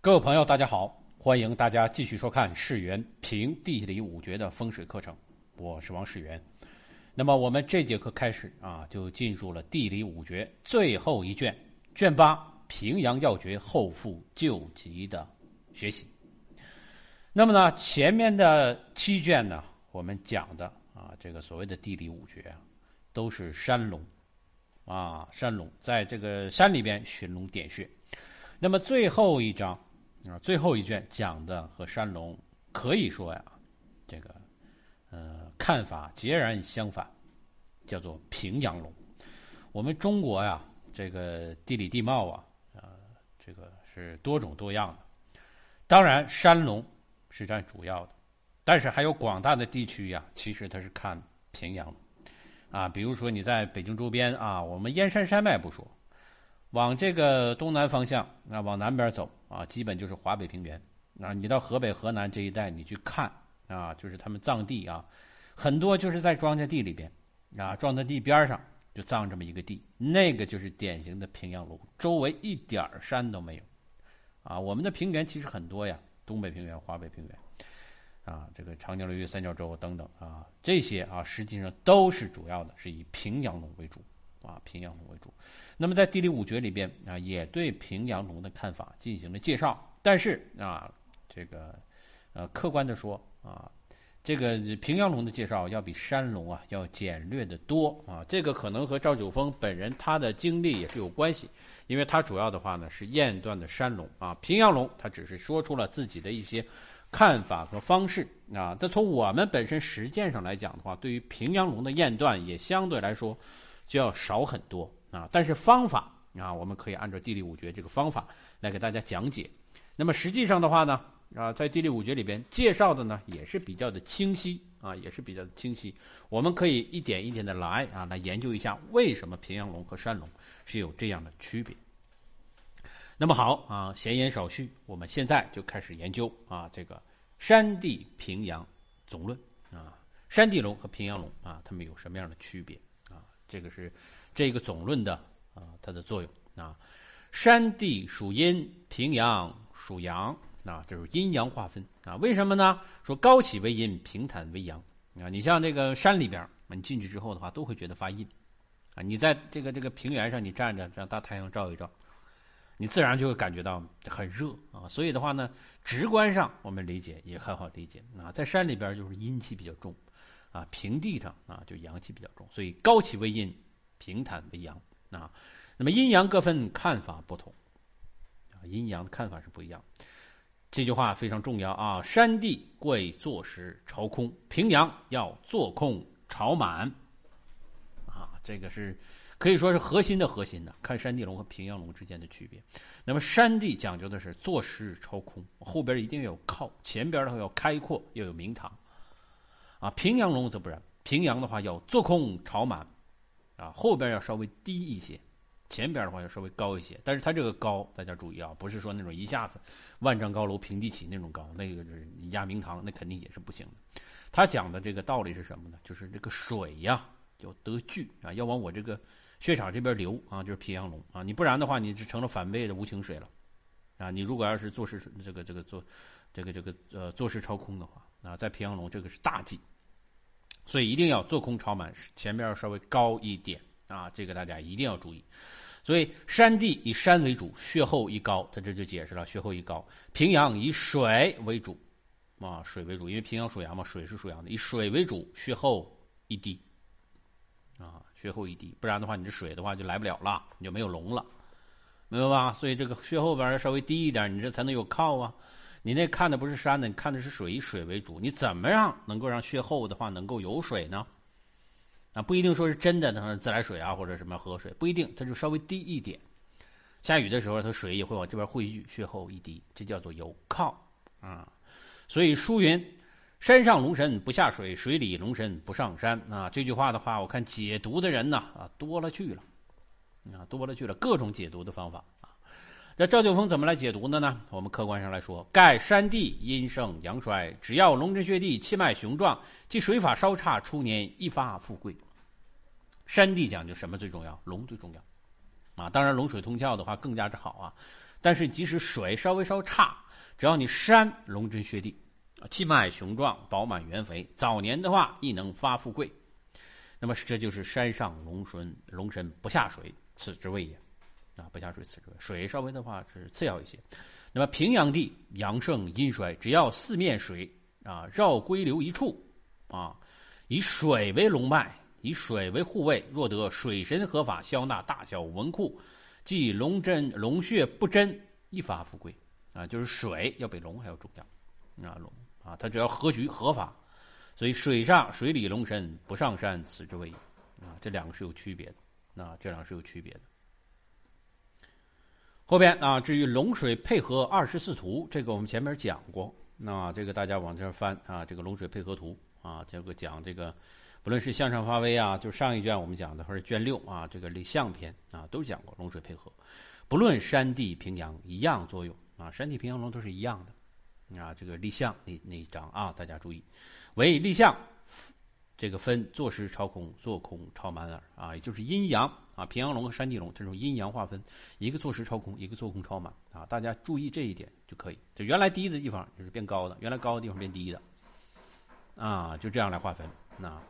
各位朋友，大家好！欢迎大家继续收看世园评地理五绝的风水课程，我是王世元。那么我们这节课开始啊，就进入了地理五绝最后一卷，卷八《平阳要诀后复救急》的学习。那么呢，前面的七卷呢，我们讲的啊，这个所谓的地理五绝啊，都是山龙啊，山龙在这个山里边寻龙点穴。那么最后一章。最后一卷讲的和山龙可以说呀，这个呃看法截然相反，叫做平阳龙。我们中国呀，这个地理地貌啊，呃，这个是多种多样的。当然，山龙是占主要的，但是还有广大的地区呀，其实它是看平阳。啊，比如说你在北京周边啊，我们燕山山脉不说。往这个东南方向，啊，往南边走啊，基本就是华北平原。啊，你到河北、河南这一带，你去看啊，就是他们葬地啊，很多就是在庄稼地里边，啊，庄稼地边上就葬这么一个地，那个就是典型的平阳楼，周围一点山都没有。啊，我们的平原其实很多呀，东北平原、华北平原，啊，这个长江流域三角洲等等啊，这些啊，实际上都是主要的是以平阳龙为主。啊，平阳龙为主。那么在地理五绝里边啊，也对平阳龙的看法进行了介绍。但是啊，这个呃，客观的说啊，这个平阳龙的介绍要比山龙啊要简略的多啊。这个可能和赵九峰本人他的经历也是有关系，因为他主要的话呢是验断的山龙啊，平阳龙他只是说出了自己的一些看法和方式啊。这从我们本身实践上来讲的话，对于平阳龙的验断也相对来说。就要少很多啊，但是方法啊，我们可以按照地理五诀这个方法来给大家讲解。那么实际上的话呢，啊，在地理五诀里边介绍的呢，也是比较的清晰啊，也是比较的清晰。我们可以一点一点的来啊，来研究一下为什么平阳龙和山龙是有这样的区别。那么好啊，闲言少叙，我们现在就开始研究啊，这个山地平阳总论啊，山地龙和平阳龙啊，它们有什么样的区别？这个是这个总论的啊，它的作用啊。山地属阴，平阳属阳啊，这是阴阳划分啊。为什么呢？说高起为阴，平坦为阳啊。你像这个山里边，你进去之后的话，都会觉得发阴啊。你在这个这个平原上，你站着让大太阳照一照，你自然就会感觉到很热啊。所以的话呢，直观上我们理解也很好理解啊。在山里边就是阴气比较重。啊，平地上啊，就阳气比较重，所以高起为阴，平坦为阳啊。那么阴阳各分看法不同啊，阴阳的看法是不一样。这句话非常重要啊。山地贵坐实朝空，平阳要坐空朝满啊。这个是可以说是核心的核心的，看山地龙和平阳龙之间的区别。那么山地讲究的是坐实朝空，后边一定要有靠，前边的话要开阔，要有明堂。啊，平阳龙则不然，平阳的话要做空朝满，啊，后边要稍微低一些，前边的话要稍微高一些。但是它这个高，大家注意啊，不是说那种一下子万丈高楼平地起那种高，那个是压明堂，那肯定也是不行的。他讲的这个道理是什么呢？就是这个水呀要得聚啊，要往我这个血场这边流啊，就是平阳龙啊，你不然的话，你就成了反背的无情水了啊。你如果要是做事这个这个做这个这个呃做事超空的话。啊，在平阳龙这个是大忌，所以一定要做空超满，前面要稍微高一点啊，这个大家一定要注意。所以山地以山为主，血厚一高，他这就解释了血厚一高。平阳以水为主，啊，水为主，因为平阳属阳嘛，水是属阳的，以水为主，血厚一低，啊，血厚一低，不然的话，你这水的话就来不了了，你就没有龙了，明白吧？所以这个血后边稍微低一点，你这才能有靠啊。你那看的不是山呢，你看的是水，以水为主。你怎么样能够让血厚的话能够有水呢？啊，不一定说是真的，那自来水啊或者什么河水，不一定，它就稍微低一点。下雨的时候，它水也会往这边汇聚，血厚一滴，这叫做有靠啊。所以书云：“山上龙神不下水，水里龙神不上山。”啊，这句话的话，我看解读的人呢啊多了去了，啊多了去了，各种解读的方法。那赵九峰怎么来解读的呢？我们客观上来说，盖山地阴盛阳衰，只要龙真穴地气脉雄壮，即水法稍差，初年一发富贵。山地讲究什么最重要？龙最重要啊！当然龙水通窍的话更加之好啊。但是即使水稍微稍差，只要你山龙真穴地，气脉雄壮，饱满圆肥，早年的话亦能发富贵。那么这就是山上龙神，龙神不下水，此之谓也。啊，不下水，此之谓。水稍微的话是次要一些。那么平阳地阳盛阴衰，只要四面水啊绕归流一处，啊以水为龙脉，以水为护卫，若得水神合法消纳大小文库，即龙真龙穴不真，一发富贵。啊，就是水要比龙还要重要。啊，龙啊，它只要合局合法。所以水上水里龙神不上山，此之谓也。啊，这两个是有区别的。那这两个是有区别的。后边啊，至于龙水配合二十四图，这个我们前面讲过。那这个大家往这翻啊，这个龙水配合图啊，这个讲这个，不论是向上发威啊，就上一卷我们讲的，或者卷六啊，这个立象篇啊，都讲过龙水配合。不论山地平阳，一样作用啊，山地平阳龙都是一样的啊。这个立象那那一章啊，大家注意。为立项，这个分坐实超空，坐空超满耳啊，也就是阴阳啊，平阳龙和山地龙这种阴阳划分，一个坐实超空，一个坐空超满啊，大家注意这一点就可以。就原来低的地方就是变高的，原来高的地方变低的，啊，就这样来划分。那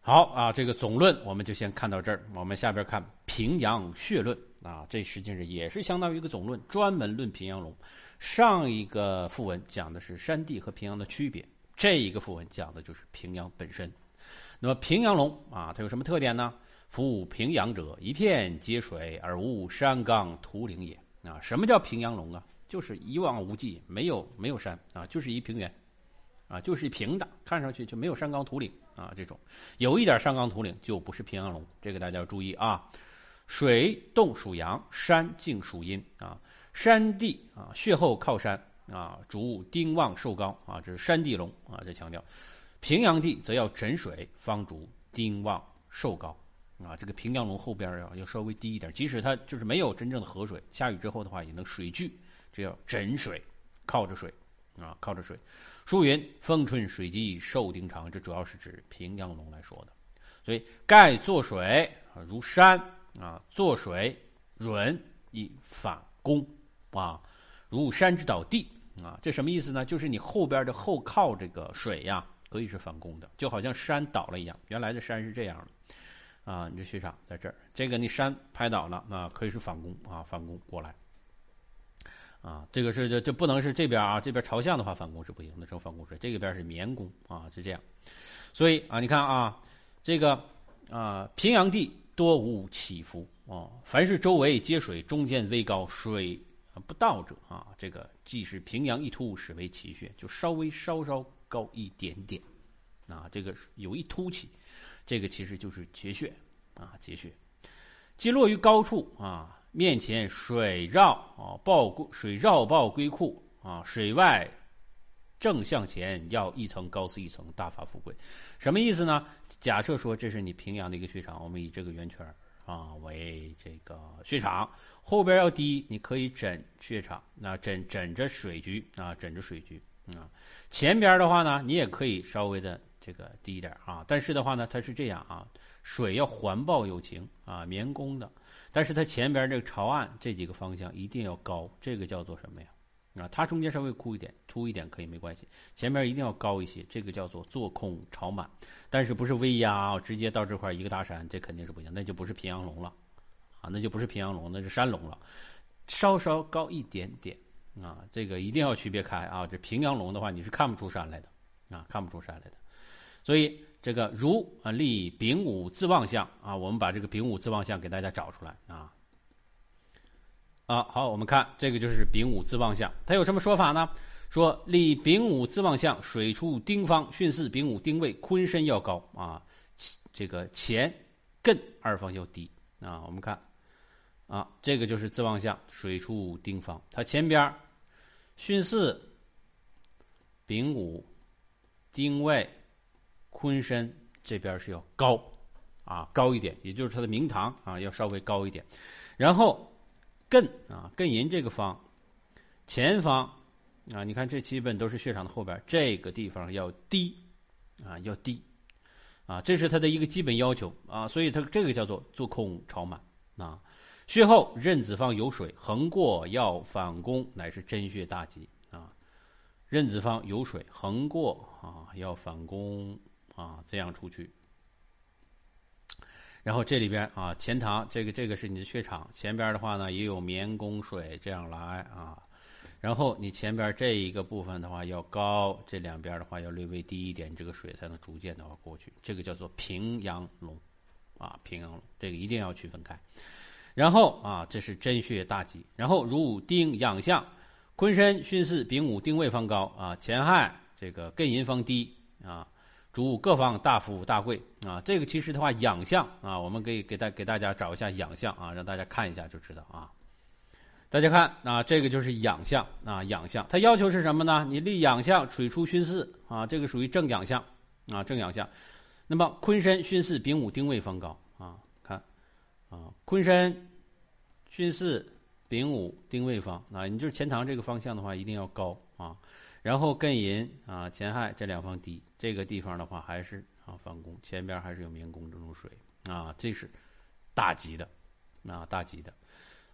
好啊，这个总论我们就先看到这儿，我们下边看平阳穴论啊，这实际上也是相当于一个总论，专门论平阳龙。上一个副文讲的是山地和平阳的区别，这一个副文讲的就是平阳本身。那么平阳龙啊，它有什么特点呢？夫平阳者，一片皆水而无山冈土岭也。啊，什么叫平阳龙啊？就是一望无际，没有没有山啊，就是一平原，啊，就是一平的，看上去就没有山冈土岭啊。这种有一点山冈土岭就不是平阳龙，这个大家要注意啊。水动属阳，山静属阴啊。山地啊，穴后靠山啊，主丁旺寿高啊，这是山地龙啊，在强调。平阳地则要枕水，方主丁旺寿高啊。这个平阳龙后边要要稍微低一点，即使它就是没有真正的河水，下雨之后的话也能水聚，这叫枕水，靠着水啊，靠着水。书云：“风春水积寿丁长”，这主要是指平阳龙来说的。所以盖坐水啊，如山啊，坐水润以反攻。啊，如山之倒地啊，这什么意思呢？就是你后边的后靠这个水呀，可以是反攻的，就好像山倒了一样。原来的山是这样的，啊，你这雪场在这儿，这个你山拍倒了，那可以是反攻啊，反攻过来。啊，这个是这这不能是这边啊，这边朝向的话反攻是不行的，成反攻水。这个边是绵攻啊，是这样。所以啊，你看啊，这个啊，平阳地多无起伏啊，凡是周围皆水，中间微高，水。不到者啊，这个即是平阳一突，始为奇穴，就稍微稍稍高一点点，啊，这个有一凸起，这个其实就是结穴啊，结穴。即落于高处啊，面前水绕啊，报水绕报归库啊，水外正向前要一层高似一层，大发富贵。什么意思呢？假设说这是你平阳的一个穴场，我们以这个圆圈啊为这个穴场。后边要低，你可以枕穴场，那枕枕着水局啊，枕着水局啊。前边的话呢，你也可以稍微的这个低一点啊。但是的话呢，它是这样啊，水要环抱有情啊，绵宫的。但是它前边这个朝岸这几个方向一定要高，这个叫做什么呀？啊，它中间稍微枯一点、凸一点可以没关系，前边一定要高一些，这个叫做坐空朝满。但是不是微压啊，直接到这块一个大山，这肯定是不行，那就不是平阳龙了。啊，那就不是平阳龙，那是山龙了，稍稍高一点点啊，这个一定要区别开啊。这平阳龙的话，你是看不出山来的啊，看不出山来的。所以这个如啊立丙午自旺相啊，我们把这个丙午自旺相给大家找出来啊。啊，好，我们看这个就是丙午自旺相，它有什么说法呢？说立丙午自旺相，水出丁方，巽四丙午丁位，坤身要高啊，这个乾艮二方要低啊。我们看。啊，这个就是自旺相，水出丁方，它前边巽四、丙午、丁未、坤山这边是要高啊，高一点，也就是它的明堂啊要稍微高一点。然后艮啊，艮寅这个方前方啊，你看这基本都是穴场的后边，这个地方要低啊，要低啊，这是它的一个基本要求啊，所以它这个叫做做空朝满啊。穴后任子方有水横过，要反攻，乃是真穴大吉啊。任子方有水横过啊，要反攻啊，这样出去。然后这里边啊，前堂这个这个是你的穴场，前边的话呢也有绵宫水这样来啊。然后你前边这一个部分的话要高，这两边的话要略微低一点，这个水才能逐渐的话过去。这个叫做平阳龙，啊，平阳龙，这个一定要区分开。然后啊，这是真穴大吉。然后如丁养相，坤申巽巳丙午丁未方高啊，乾亥这个艮寅方低啊，主各方大富大贵啊。这个其实的话养相啊，我们可以给大给大家找一下养相啊，让大家看一下就知道啊。大家看啊，这个就是养相啊，养相。它要求是什么呢？你立养相，水出巽巳啊，这个属于正养相啊，正养相。那么坤申、巽巳、丙午、丁未方高啊，看啊，坤申、巽巳、丙午、丁未方啊，你就是前堂这个方向的话，一定要高。然后艮寅啊、乾亥这两方低，这个地方的话还是啊反攻，前边还是有明宫这种水啊，这是大吉的啊，大吉的。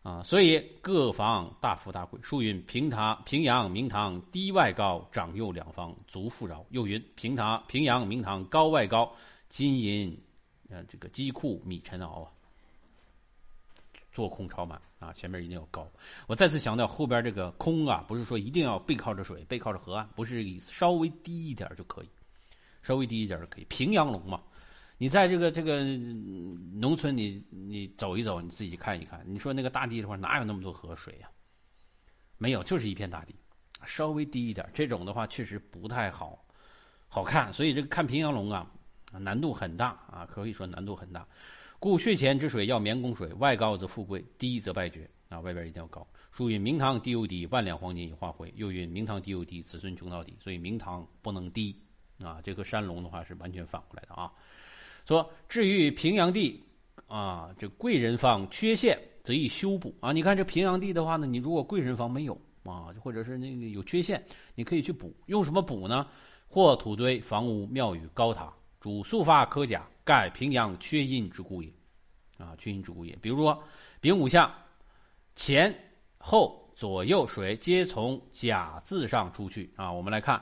啊，所以各房大富大贵。书云：平堂、平阳、明堂低外高，长幼两方足富饶。又云：平堂、平阳、明堂高外高，金银，呃，这个积库米尘熬啊，做空超满啊。前面一定要高。我再次强调，后边这个空啊，不是说一定要背靠着水，背靠着河岸，不是，稍微低一点就可以，稍微低一点就可以。平阳龙嘛。你在这个这个农村，你你走一走，你自己看一看。你说那个大地的话，哪有那么多河水呀？没有，就是一片大地，稍微低一点，这种的话确实不太好好看。所以这个看平阳龙啊，难度很大啊，可以说难度很大。故穴前之水要绵宫水，外高则富贵，低则败绝啊。外边一定要高。书云：明堂低又低，万两黄金已化灰。又云：明堂低又低，子孙穷到底。所以明堂不能低啊。这和山龙的话是完全反过来的啊。说至于平阳地，啊，这贵人方缺陷，则以修补啊。你看这平阳地的话呢，你如果贵人方没有啊，或者是那个有缺陷，你可以去补。用什么补呢？或土堆、房屋、庙宇、高塔，主速发科甲，盖平阳缺阴之故也。啊，缺阴之故也。比如说丙午相，前后左右水皆从甲字上出去啊。我们来看。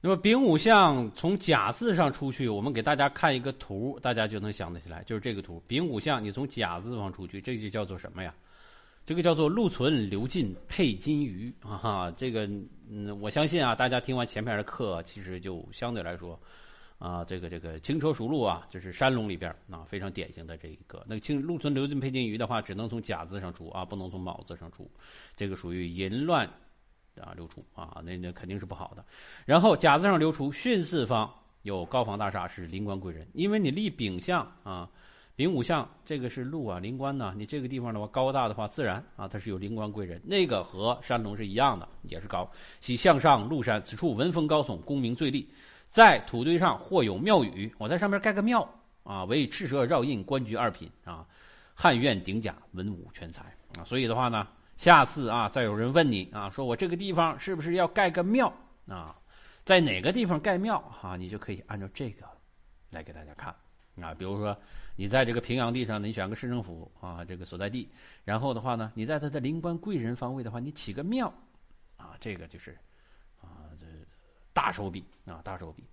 那么丙午相从甲字上出去，我们给大家看一个图，大家就能想得起来，就是这个图。丙午相你从甲字方出去，这就叫做什么呀？这个叫做禄存流进配金鱼啊！哈，这个嗯，我相信啊，大家听完前面的课，其实就相对来说啊，这个这个轻车熟路啊，就是山龙里边啊非常典型的这一个。那个清禄存流进配金鱼的话，只能从甲字上出啊，不能从卯字上出，这个属于淫乱。啊，流出啊，那那肯定是不好的。然后甲字上流出巽四方有高房大厦是灵官贵人，因为你立丙相啊，丙午相这个是禄啊，灵官呢，你这个地方的话高大的话，自然啊它是有灵官贵人。那个和山龙是一样的，也是高。喜向上禄山，此处文风高耸，功名最立。在土堆上或有庙宇，我在上面盖个庙啊，为赤蛇绕印，官居二品啊，汉苑顶甲，文武全才啊。所以的话呢。下次啊，再有人问你啊，说我这个地方是不是要盖个庙啊？在哪个地方盖庙哈？你就可以按照这个来给大家看啊。比如说，你在这个平阳地上，你选个市政府啊，这个所在地，然后的话呢，你在他的灵官贵人方位的话，你起个庙啊，这个就是，大手笔啊，大手笔。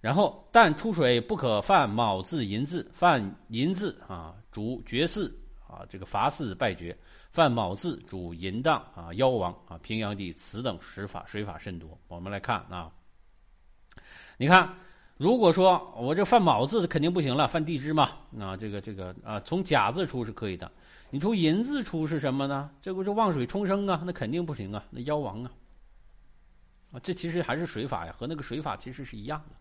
然后，但出水不可犯卯字、寅字，犯寅字啊，主绝嗣啊，这个伐嗣败绝。犯卯字主淫荡啊，妖王啊，平阳地此等水法水法甚多。我们来看啊，你看，如果说我这犯卯字肯定不行了，犯地支嘛，啊，这个这个啊，从甲字出是可以的，你从寅字出是什么呢？这不是旺水冲生啊，那肯定不行啊，那妖王啊，啊，这其实还是水法呀，和那个水法其实是一样的，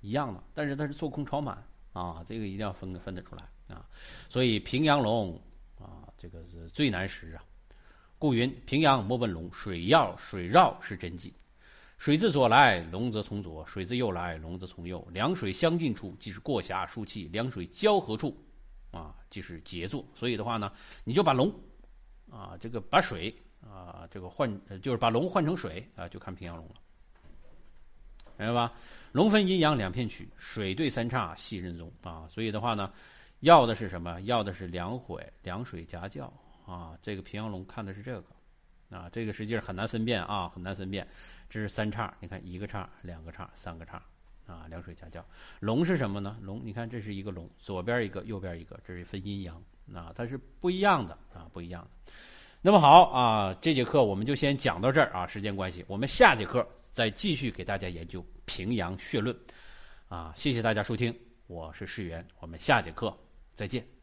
一样的，但是它是做空超满啊，这个一定要分分得出来啊，所以平阳龙啊。这个是最难识啊，故云平阳莫问龙，水要水绕是真迹。水自左来，龙则从左；水自右来，龙则从右。两水相近处，即是过峡疏气；两水交合处，啊，即是杰作。所以的话呢，你就把龙，啊，这个把水啊，这个换，就是把龙换成水啊，就看平阳龙了，明白吧？龙分阴阳两片曲，水对三叉系任宗啊。所以的话呢。要的是什么？要的是凉水凉水夹教啊！这个平阳龙看的是这个啊，这个实际上很难分辨啊，很难分辨。这是三叉，你看一个叉、两个叉、三个叉啊，凉水夹教。龙是什么呢？龙，你看这是一个龙，左边一个，右边一个，这是分阴阳啊，它是不一样的啊，不一样的。那么好啊，这节课我们就先讲到这儿啊，时间关系，我们下节课再继续给大家研究平阳穴论啊。谢谢大家收听，我是世源，我们下节课再见。